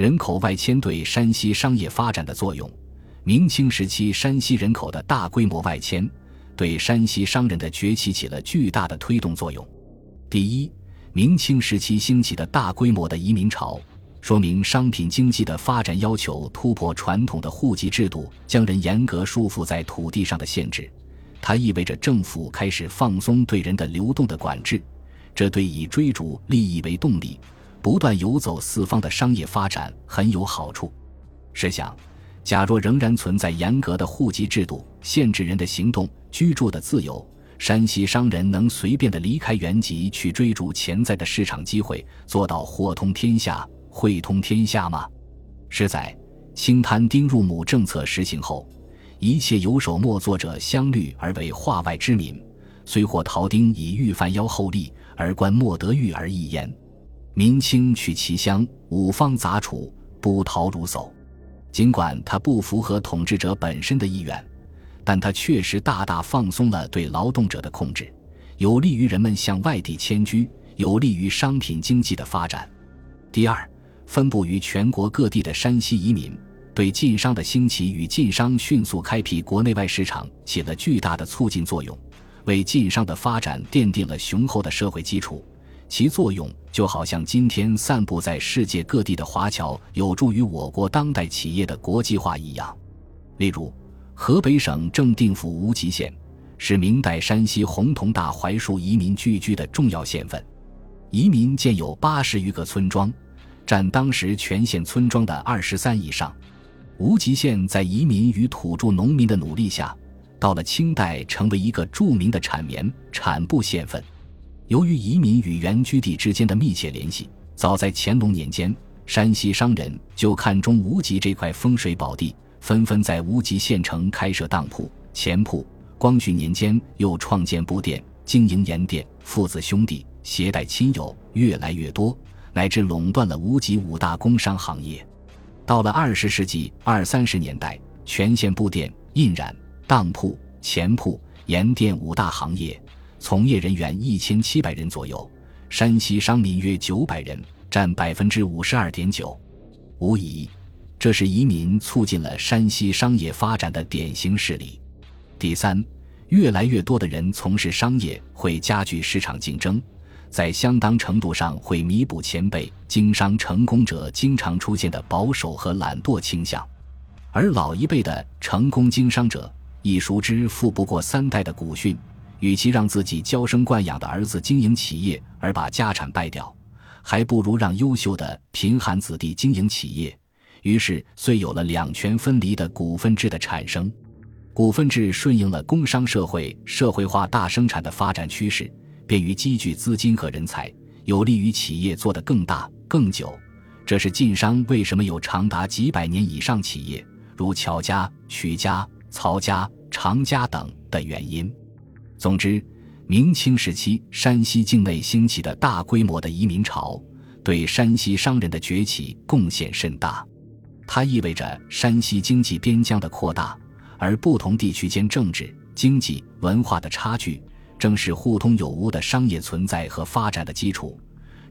人口外迁对山西商业发展的作用。明清时期山西人口的大规模外迁，对山西商人的崛起起了巨大的推动作用。第一，明清时期兴起的大规模的移民潮，说明商品经济的发展要求突破传统的户籍制度，将人严格束缚在土地上的限制。它意味着政府开始放松对人的流动的管制，这对以追逐利益为动力、不断游走四方的商业发展很有好处。试想，假若仍然存在严格的户籍制度，限制人的行动、居住的自由，山西商人能随便的离开原籍去追逐潜在的市场机会，做到货通天下、汇通天下吗？是在清摊丁入亩政策实行后。一切游手莫作者相虑而为化外之民，虽获陶丁以欲犯妖后利，而官莫得欲而易焉。民清取其乡，五方杂处，不逃如走。尽管它不符合统治者本身的意愿，但它确实大大放松了对劳动者的控制，有利于人们向外地迁居，有利于商品经济的发展。第二，分布于全国各地的山西移民。对晋商的兴起与晋商迅速开辟国内外市场起了巨大的促进作用，为晋商的发展奠定了雄厚的社会基础。其作用就好像今天散布在世界各地的华侨有助于我国当代企业的国际化一样。例如，河北省正定府无极县是明代山西洪洞大槐树移民聚居的重要县份，移民建有八十余个村庄，占当时全县村庄的二十三以上。无极县在移民与土著农民的努力下，到了清代成为一个著名的产棉产布县份。由于移民与原居地之间的密切联系，早在乾隆年间，山西商人就看中无极这块风水宝地，纷纷在无极县城开设当铺、钱铺。光绪年间，又创建布店，经营盐店，父子兄弟携带亲友越来越多，乃至垄断了无极五大工商行业。到了二十世纪二三十年代，全县布店、印染、当铺、钱铺、盐店五大行业，从业人员一千七百人左右，山西商民约九百人，占百分之五十二点九。无疑，这是移民促进了山西商业发展的典型事例。第三，越来越多的人从事商业，会加剧市场竞争。在相当程度上会弥补前辈经商成功者经常出现的保守和懒惰倾向，而老一辈的成功经商者亦熟知富不过三代的古训，与其让自己娇生惯养的儿子经营企业而把家产败掉，还不如让优秀的贫寒子弟经营企业。于是，遂有了两权分离的股份制的产生，股份制顺应了工商社会社会化大生产的发展趋势。便于积聚资金和人才，有利于企业做得更大更久。这是晋商为什么有长达几百年以上企业，如乔家、曲家、曹家、常家等的原因。总之，明清时期山西境内兴起的大规模的移民潮，对山西商人的崛起贡献甚大。它意味着山西经济边疆的扩大，而不同地区间政治、经济、文化的差距。正是互通有无的商业存在和发展的基础，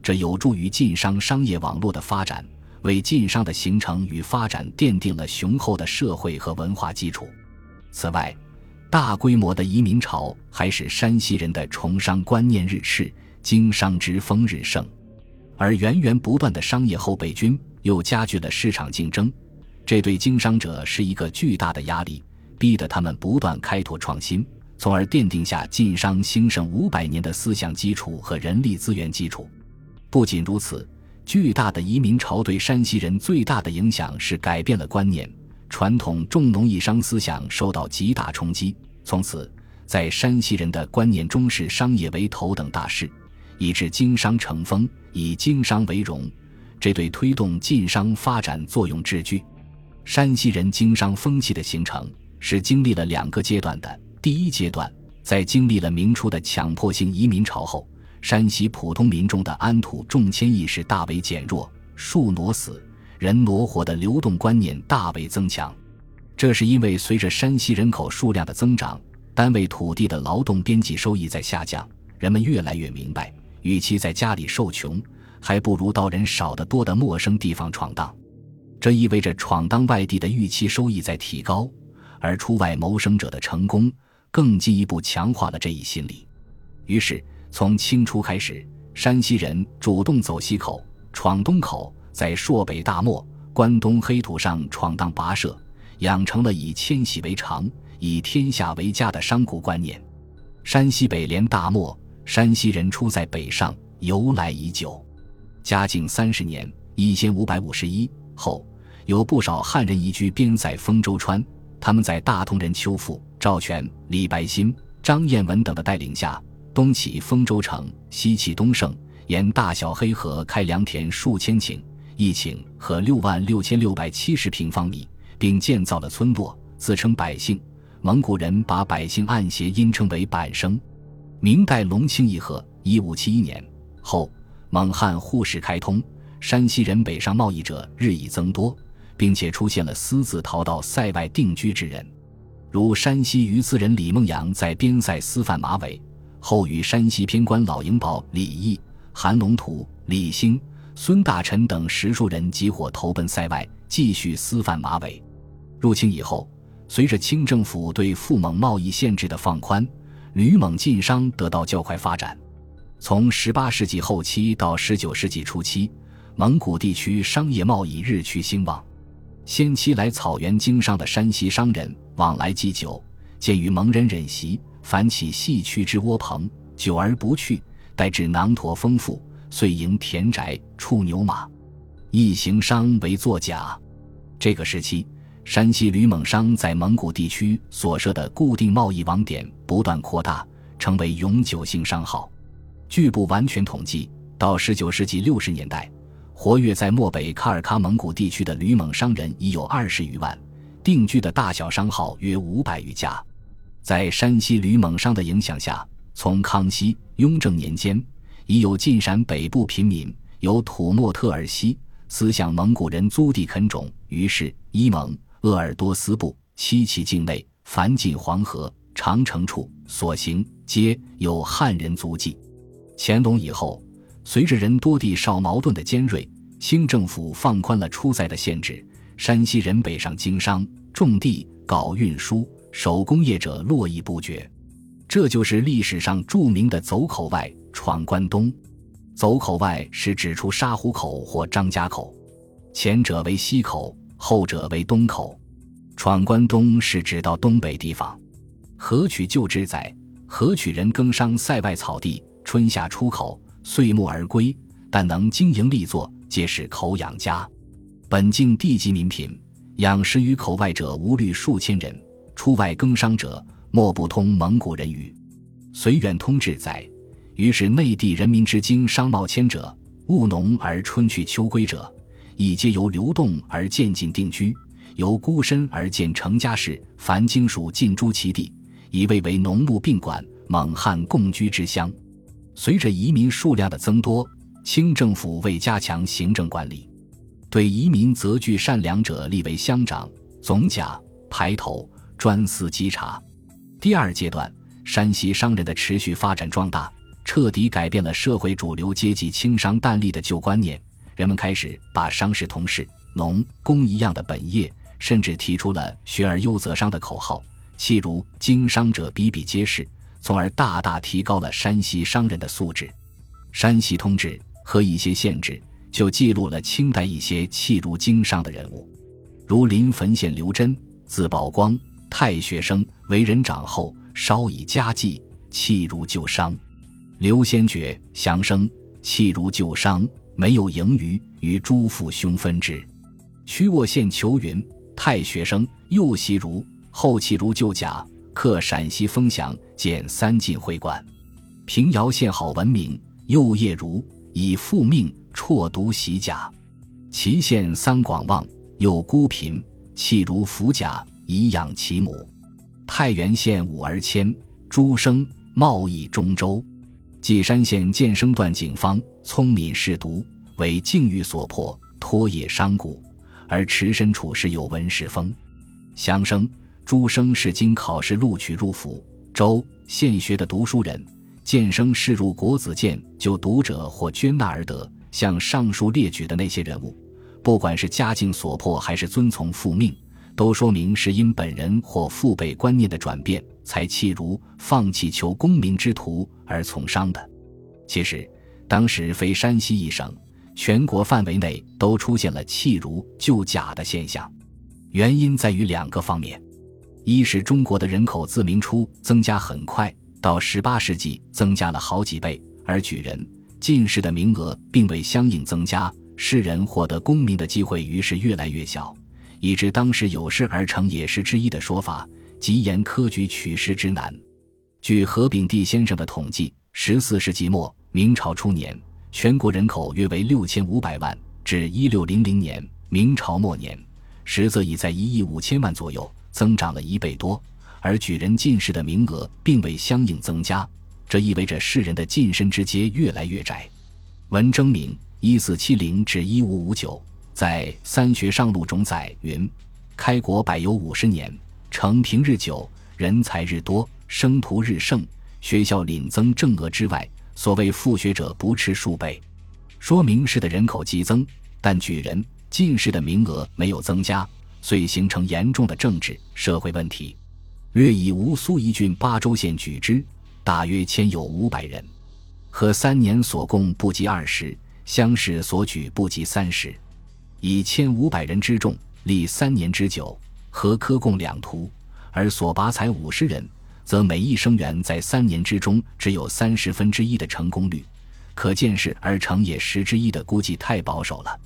这有助于晋商商业网络的发展，为晋商的形成与发展奠定了雄厚的社会和文化基础。此外，大规模的移民潮还使山西人的崇商观念日炽，经商之风日盛，而源源不断的商业后备军又加剧了市场竞争，这对经商者是一个巨大的压力，逼得他们不断开拓创新。从而奠定下晋商兴盛五百年的思想基础和人力资源基础。不仅如此，巨大的移民潮对山西人最大的影响是改变了观念，传统重农抑商思想受到极大冲击。从此，在山西人的观念中视商业为头等大事，以致经商成风，以经商为荣。这对推动晋商发展作用至巨。山西人经商风气的形成是经历了两个阶段的。第一阶段，在经历了明初的强迫性移民潮后，山西普通民众的安土重迁意识大为减弱，树挪死，人挪活的流动观念大为增强。这是因为随着山西人口数量的增长，单位土地的劳动边际收益在下降，人们越来越明白，与其在家里受穷，还不如到人少得多的陌生地方闯荡。这意味着闯荡外地的预期收益在提高，而出外谋生者的成功更进一步强化了这一心理。于是，从清初开始，山西人主动走西口、闯东口，在朔北大漠、关东黑土上闯荡跋涉，养成了以迁徙为常、以天下为家的商贾观念。山西北连大漠，山西人出在北上，由来已久。嘉靖三十年（一千五百五十一）后，有不少汉人移居边塞丰州川。他们在大同人邱富、赵全、李白新、张彦文等的带领下，东起丰州城，西起东胜，沿大小黑河开良田数千顷，疫情和六万六千六百七十平方米，并建造了村落，自称百姓。蒙古人把百姓按谐音称为百生。明代隆庆议和（一五七一年）后，蒙汉互市开通，山西人北上贸易者日益增多，并且出现了私自逃到塞外定居之人，如山西榆次人李梦阳在边塞私贩马尾，后与山西偏关老营堡李毅、韩龙图、李兴、孙大臣等十数人集伙投奔塞外，继续私贩马尾。入清以后。随着清政府对赴蒙贸易限制的放宽，吕蒙晋商得到较快发展。从18世纪后期到19世纪初期，蒙古地区商业贸易日趋兴旺。先期来草原经商的山西商人往来既久，见于蒙人忍习，反起细曲之窝棚，久而不去，待至囊驼丰富，遂营田宅，畜牛马，一行商为作假。这个时期。山西旅蒙商在蒙古地区所设的固定贸易网点不断扩大，成为永久性商号。据不完全统计，到19世纪60年代，活跃在漠北喀尔喀蒙古地区的旅蒙商人已有二十余万，定居的大小商号约五百余家。在山西旅蒙商的影响下，从康熙、雍正年间，已有晋陕北部平民由土默特尔西思向蒙古人租地垦种，于是伊蒙。鄂尔多斯部、七旗境内，凡进黄河、长城处所行，皆有汉人足迹。乾隆以后，随着人多地少矛盾的尖锐，清政府放宽了出塞的限制，山西人北上经商、种地、搞运输、手工业者络绎不绝。这就是历史上著名的“走口外，闯关东”。走口外是指出沙湖口或张家口，前者为西口。后者为东口，闯关东是指到东北地方。河曲旧之载，河曲人耕商塞外草地，春夏出口，岁暮而归，但能经营立作，皆是口养家。本境地级民贫，养食于口外者无虑数千人，出外耕商者莫不通蒙古人语。随远通志载，于是内地人民之经商贸迁者，务农而春去秋归者。以皆由流动而渐进定居，由孤身而渐成家室。凡经属尽诸其地，以为为农牧并管、蒙汉共居之乡。随着移民数量的增多，清政府为加强行政管理，对移民择具善良者立为乡长、总甲、排头，专司稽查。第二阶段，山西商人的持续发展壮大，彻底改变了社会主流阶级轻商淡利的旧观念。人们开始把商事同事、农工一样的本业，甚至提出了“学而优则商”的口号，譬如经商者比比皆是，从而大大提高了山西商人的素质。《山西通志》和一些县志就记录了清代一些弃儒经商的人物，如临汾县刘真，字宝光，太学生，为人长后，稍以家计，弃儒就商；刘先觉，祥生，气如旧伤。没有盈余，与诸父兄分之。曲沃县裘云，太学生，右袭儒，后弃如旧甲，克陕西丰祥，建三进会馆。平遥县好文明，右业儒，以复命，辍读习甲。祁县三广旺，又孤贫，弃儒服甲，以养其母。太原县五而谦，诸生，贸易中州。稷山县建生段警方，聪敏识读，为境遇所迫，托业商贾，而持身处事有文士风。乡生朱生是经考试录取入府州县学的读书人，建生试入国子监就读者或捐纳而得。像上述列举的那些人物，不管是家境所迫，还是遵从父命，都说明是因本人或父辈观念的转变，才弃儒放弃求功名之途而从商的。其实，当时非山西一省，全国范围内都出现了弃儒就贾的现象。原因在于两个方面：一是中国的人口自明初增加很快，到十八世纪增加了好几倍，而举人、进士的名额并未相应增加。士人获得功名的机会于是越来越小，以致当时有事而成也是之一的说法，即言科举取士之难。据何炳棣先生的统计，十四世纪末明朝初年，全国人口约为六千五百万；至一六零零年明朝末年，实则已在一亿五千万左右，增长了一倍多。而举人进士的名额并未相应增加，这意味着士人的晋升之阶越来越窄。文征明。一四七零至一五五九，在《三学上录》中载云：“开国百有五十年，承平日久，人才日多，生徒日盛，学校领增正额之外，所谓复学者不斥数倍。”说明是的人口激增，但举人、进士的名额没有增加，遂形成严重的政治社会问题。略以吴苏一郡巴州县举之，大约迁有五百人，和三年所供不及二十。乡试所举不及三十，以千五百人之众历三年之久，和科共两图，而所拔才五十人，则每一生员在三年之中只有三十分之一的成功率，可见是而成也十之一的估计太保守了。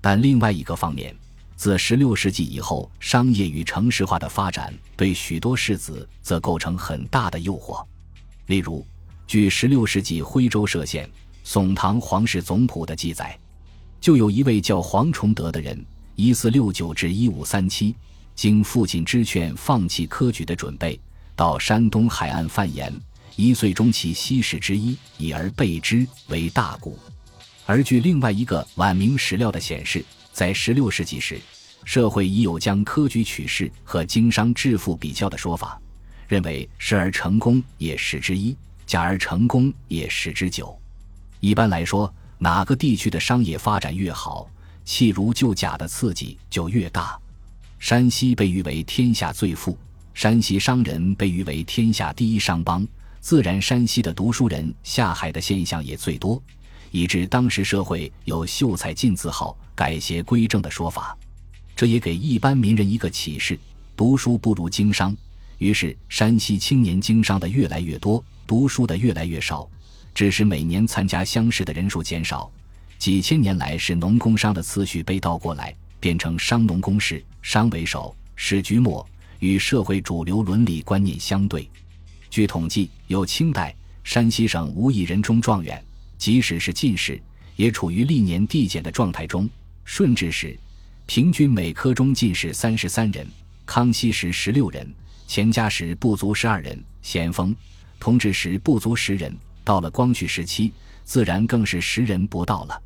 但另外一个方面，自十六世纪以后，商业与城市化的发展对许多士子则构成很大的诱惑。例如，据十六世纪徽州歙县。宋唐皇室总谱的记载，就有一位叫黄崇德的人，一四六九至一五三七，经父亲之劝，放弃科举的准备，到山东海岸贩盐，一岁中其西史之一，以而备之为大贾。而据另外一个晚明史料的显示，在十六世纪时，社会已有将科举取士和经商致富比较的说法，认为时而成功也十之一，假而成功也十之九。一般来说，哪个地区的商业发展越好，弃儒就甲的刺激就越大。山西被誉为天下最富，山西商人被誉为天下第一商帮，自然山西的读书人下海的现象也最多，以致当时社会有秀才进字号、改邪归正的说法。这也给一般民人一个启示：读书不如经商。于是，山西青年经商的越来越多，读书的越来越少。致使每年参加乡试的人数减少，几千年来是农工商的次序被倒过来，变成商农工事，商为首，士居末，与社会主流伦理观念相对。据统计，有清代山西省无一人中状元，即使是进士，也处于历年递减的状态中。顺治时，平均每科中进士三十三人；康熙时十六人；乾嘉时不足十二人；咸丰、同治时不足十人。到了光绪时期，自然更是时人不到了。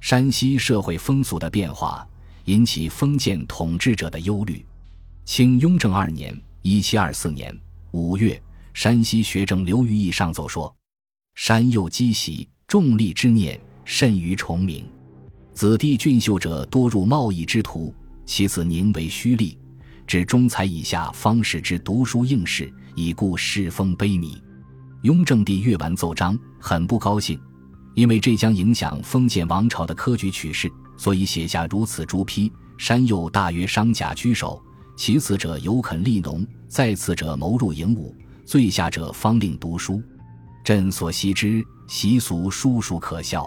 山西社会风俗的变化引起封建统治者的忧虑。清雍正二年（一七二四年）五月，山西学政刘于义上奏说：“山右积习，重利之念甚于崇明。子弟俊秀者多入贸易之途，其子宁为虚利，至中才以下方使之读书应试，以故世风卑靡。”雍正帝阅完奏章，很不高兴，因为这将影响封建王朝的科举取士，所以写下如此朱批：山右大约商贾居首，其次者有肯立农，再次者谋入营武，最下者方令读书。朕所悉之习俗，殊属可笑。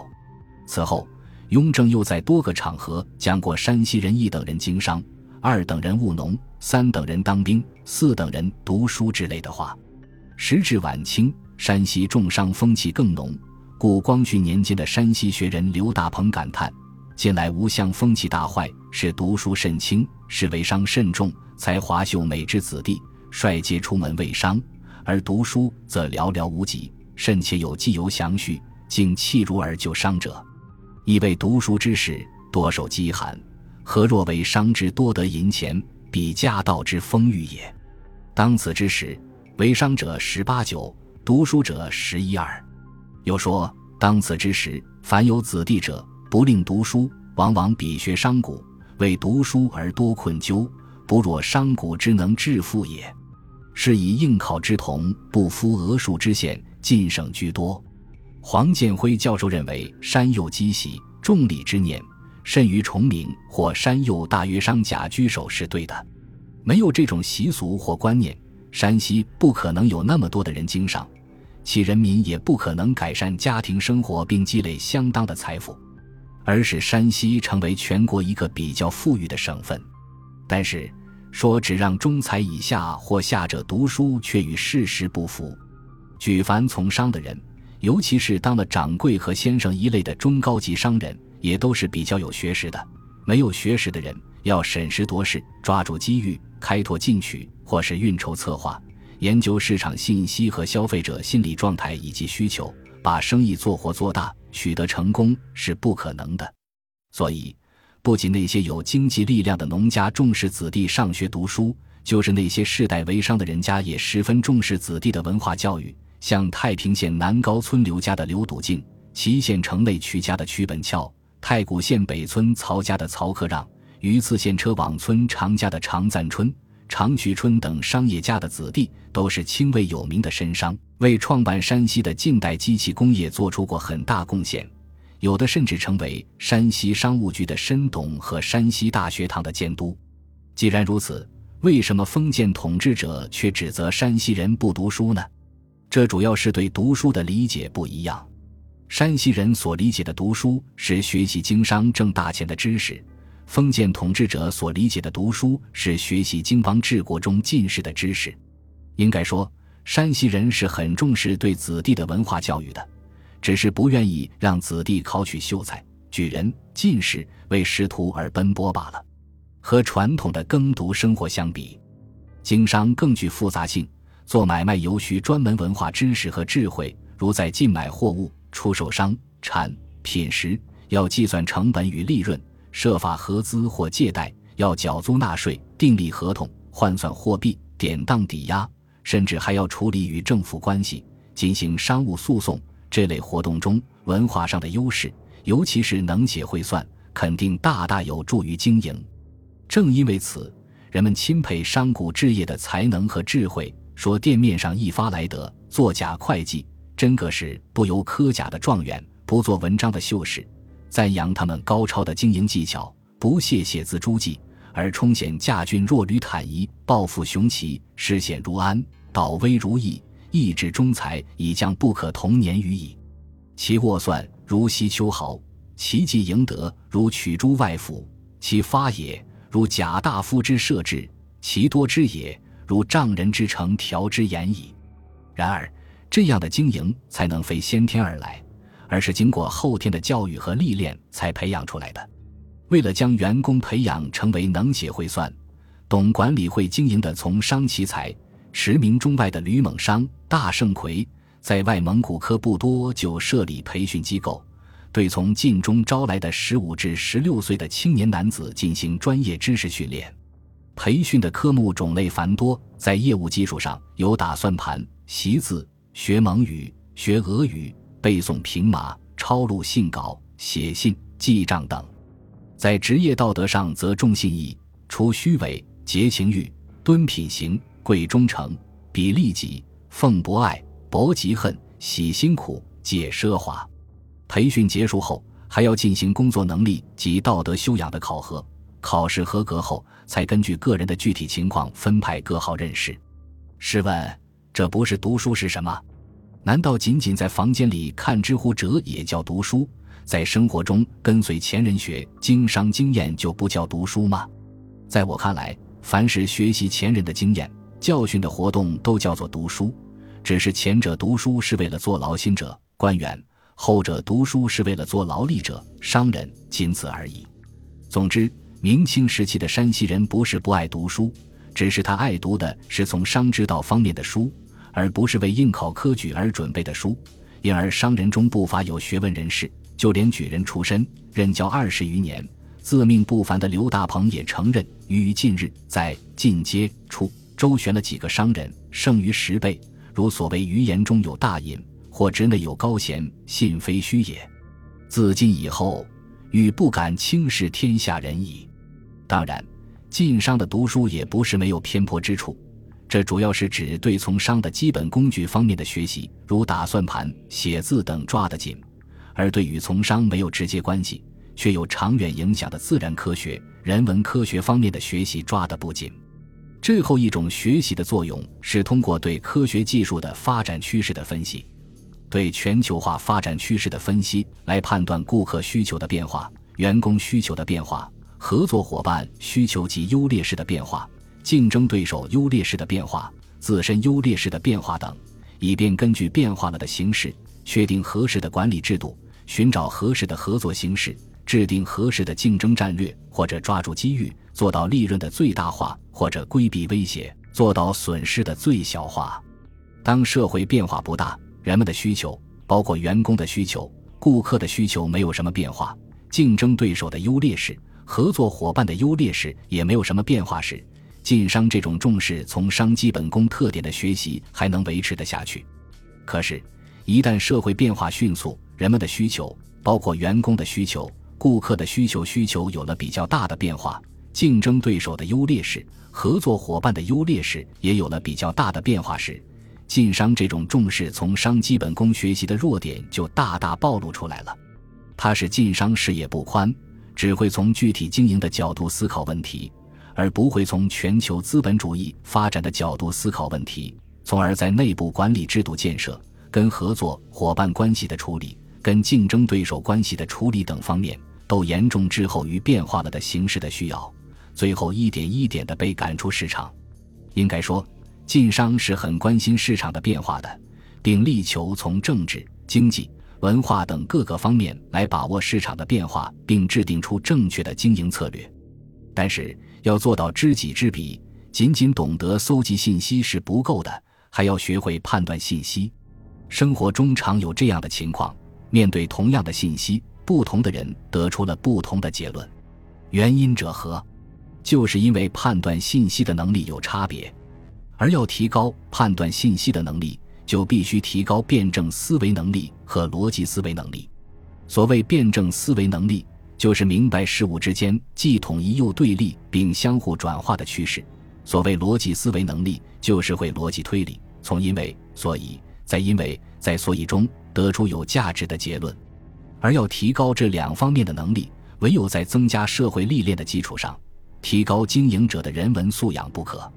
此后，雍正又在多个场合讲过山西人一等人经商，二等人务农，三等人当兵，四等人读书之类的话。时至晚清。山西重商风气更浓，故光绪年间的山西学人刘大鹏感叹：“近来吴乡风气大坏，是读书甚轻，是为商甚重，才华秀美之子弟，率皆出门为商，而读书则寥寥无几，甚且有既游详序，竟弃儒而就商者。以为读书之士多受饥寒，何若为商之多得银钱，比家道之丰裕也？当此之时，为商者十八九。”读书者十一二，又说：当此之时，凡有子弟者，不令读书，往往比学商贾，为读书而多困究，不若商贾之能致富也。是以应考之童不敷额数之县，进省居多。黄建辉教授认为，山右积习重礼之念，甚于崇明或山右大约商贾居首是对的。没有这种习俗或观念，山西不可能有那么多的人经商，其人民也不可能改善家庭生活并积累相当的财富，而使山西成为全国一个比较富裕的省份。但是。说只让中才以下或下者读书，却与事实不符。举凡从商的人，尤其是当了掌柜和先生一类的中高级商人，也都是比较有学识的。没有学识的人，要审时度势，抓住机遇，开拓进取，或是运筹策划，研究市场信息和消费者心理状态以及需求，把生意做活做大，取得成功是不可能的。所以。不仅那些有经济力量的农家重视子弟上学读书，就是那些世代为商的人家也十分重视子弟的文化教育。像太平县南高村刘家的刘笃敬，祁县城内曲家的曲本翘，太谷县北村曹家的曹克让，榆次县车网村常家的常赞春、常渠春等商业家的子弟，都是清位有名的绅商，为创办山西的近代机器工业做出过很大贡献。有的甚至成为山西商务局的深董和山西大学堂的监督。既然如此，为什么封建统治者却指责山西人不读书呢？这主要是对读书的理解不一样。山西人所理解的读书是学习经商挣大钱的知识，封建统治者所理解的读书是学习经邦治国中进士的知识。应该说，山西人是很重视对子弟的文化教育的。只是不愿意让子弟考取秀才、举人、进士为仕途而奔波罢了。和传统的耕读生活相比，经商更具复杂性。做买卖尤需专门文化知识和智慧，如在进买货物、出售商产品时，要计算成本与利润，设法合资或借贷，要缴租纳税、订立合同、换算货币、典当抵押，甚至还要处理与政府关系，进行商务诉讼。这类活动中，文化上的优势，尤其是能写会算，肯定大大有助于经营。正因为此，人们钦佩商贾置业的才能和智慧，说店面上一发来得作假会计，真个是不由科甲的状元，不做文章的秀士，赞扬他们高超的经营技巧，不屑写字诸记，而充显驾俊若履坦夷，抱负雄奇，视险如安，导危如易。意志忠才已将不可同年于矣。其握算如西秋毫，其计赢得如取诸外府，其发也如贾大夫之设置，其多之也如丈人之成条之言矣。然而，这样的经营才能非先天而来，而是经过后天的教育和历练才培养出来的。为了将员工培养成为能写会算、懂管理会经营的从商奇才。驰名中外的吕蒙商大盛奎，在外蒙古科不多就设立培训机构，对从晋中招来的十五至十六岁的青年男子进行专业知识训练。培训的科目种类繁多，在业务技术上有打算盘、习字、学蒙语、学俄语、背诵平码、抄录信稿、写信、记账等；在职业道德上则重信义、除虚伪、节情欲、敦品行。贵忠诚，比利己，奉博爱，博嫉恨，喜辛苦，戒奢华。培训结束后，还要进行工作能力及道德修养的考核。考试合格后，才根据个人的具体情况分派各号任事。试问，这不是读书是什么？难道仅仅在房间里看知乎者也叫读书？在生活中跟随前人学经商经验就不叫读书吗？在我看来，凡是学习前人的经验。教训的活动都叫做读书，只是前者读书是为了做劳心者官员，后者读书是为了做劳力者商人，仅此而已。总之，明清时期的山西人不是不爱读书，只是他爱读的是从商之道方面的书，而不是为应考科举而准备的书。因而，商人中不乏有学问人士，就连举人出身、任教二十余年、自命不凡的刘大鹏也承认，于近日在进阶处。周旋了几个商人，胜于十倍。如所谓余言中有大隐，或之内有高贤，信非虚也。自今以后，与不敢轻视天下人矣。当然，晋商的读书也不是没有偏颇之处，这主要是指对从商的基本工具方面的学习，如打算盘、写字等抓得紧；而对与从商没有直接关系却有长远影响的自然科学、人文科学方面的学习抓得不紧。最后一种学习的作用是通过对科学技术的发展趋势的分析。对全球化发展趋势的分析，来判断顾客需求的变化、员工需求的变化、合作伙伴需求及优劣势的变化、竞争对手优劣势的变化、自身优劣势的变化等，以便根据变化了的形势，确定合适的管理制度，寻找合适的合作形式，制定合适的竞争战略，或者抓住机遇，做到利润的最大化，或者规避威胁，做到损失的最小化。当社会变化不大。人们的需求，包括员工的需求、顾客的需求，没有什么变化；竞争对手的优劣势、合作伙伴的优劣势也没有什么变化时，晋商这种重视从商基本功特点的学习还能维持得下去。可是，一旦社会变化迅速，人们的需求，包括员工的需求、顾客的需求，需求有了比较大的变化；竞争对手的优劣势、合作伙伴的优劣势也有了比较大的变化时，晋商这种重视从商基本功学习的弱点就大大暴露出来了。它使晋商视野不宽，只会从具体经营的角度思考问题，而不会从全球资本主义发展的角度思考问题，从而在内部管理制度建设、跟合作伙伴关系的处理、跟竞争对手关系的处理等方面，都严重滞后于变化了的形势的需要，最后一点一点的被赶出市场。应该说。晋商是很关心市场的变化的，并力求从政治、经济、文化等各个方面来把握市场的变化，并制定出正确的经营策略。但是，要做到知己知彼，仅仅懂得搜集信息是不够的，还要学会判断信息。生活中常有这样的情况：面对同样的信息，不同的人得出了不同的结论。原因者何？就是因为判断信息的能力有差别。而要提高判断信息的能力，就必须提高辩证思维能力和逻辑思维能力。所谓辩证思维能力，就是明白事物之间既统一又对立，并相互转化的趋势；所谓逻辑思维能力，就是会逻辑推理，从因为、所以，在因为、在所以中得出有价值的结论。而要提高这两方面的能力，唯有在增加社会历练的基础上，提高经营者的人文素养不可。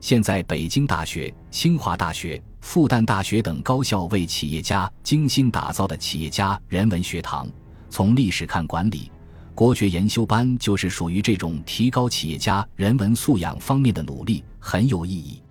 现在，北京大学、清华大学、复旦大学等高校为企业家精心打造的企业家人文学堂，从历史看管理，国学研修班就是属于这种提高企业家人文素养方面的努力，很有意义。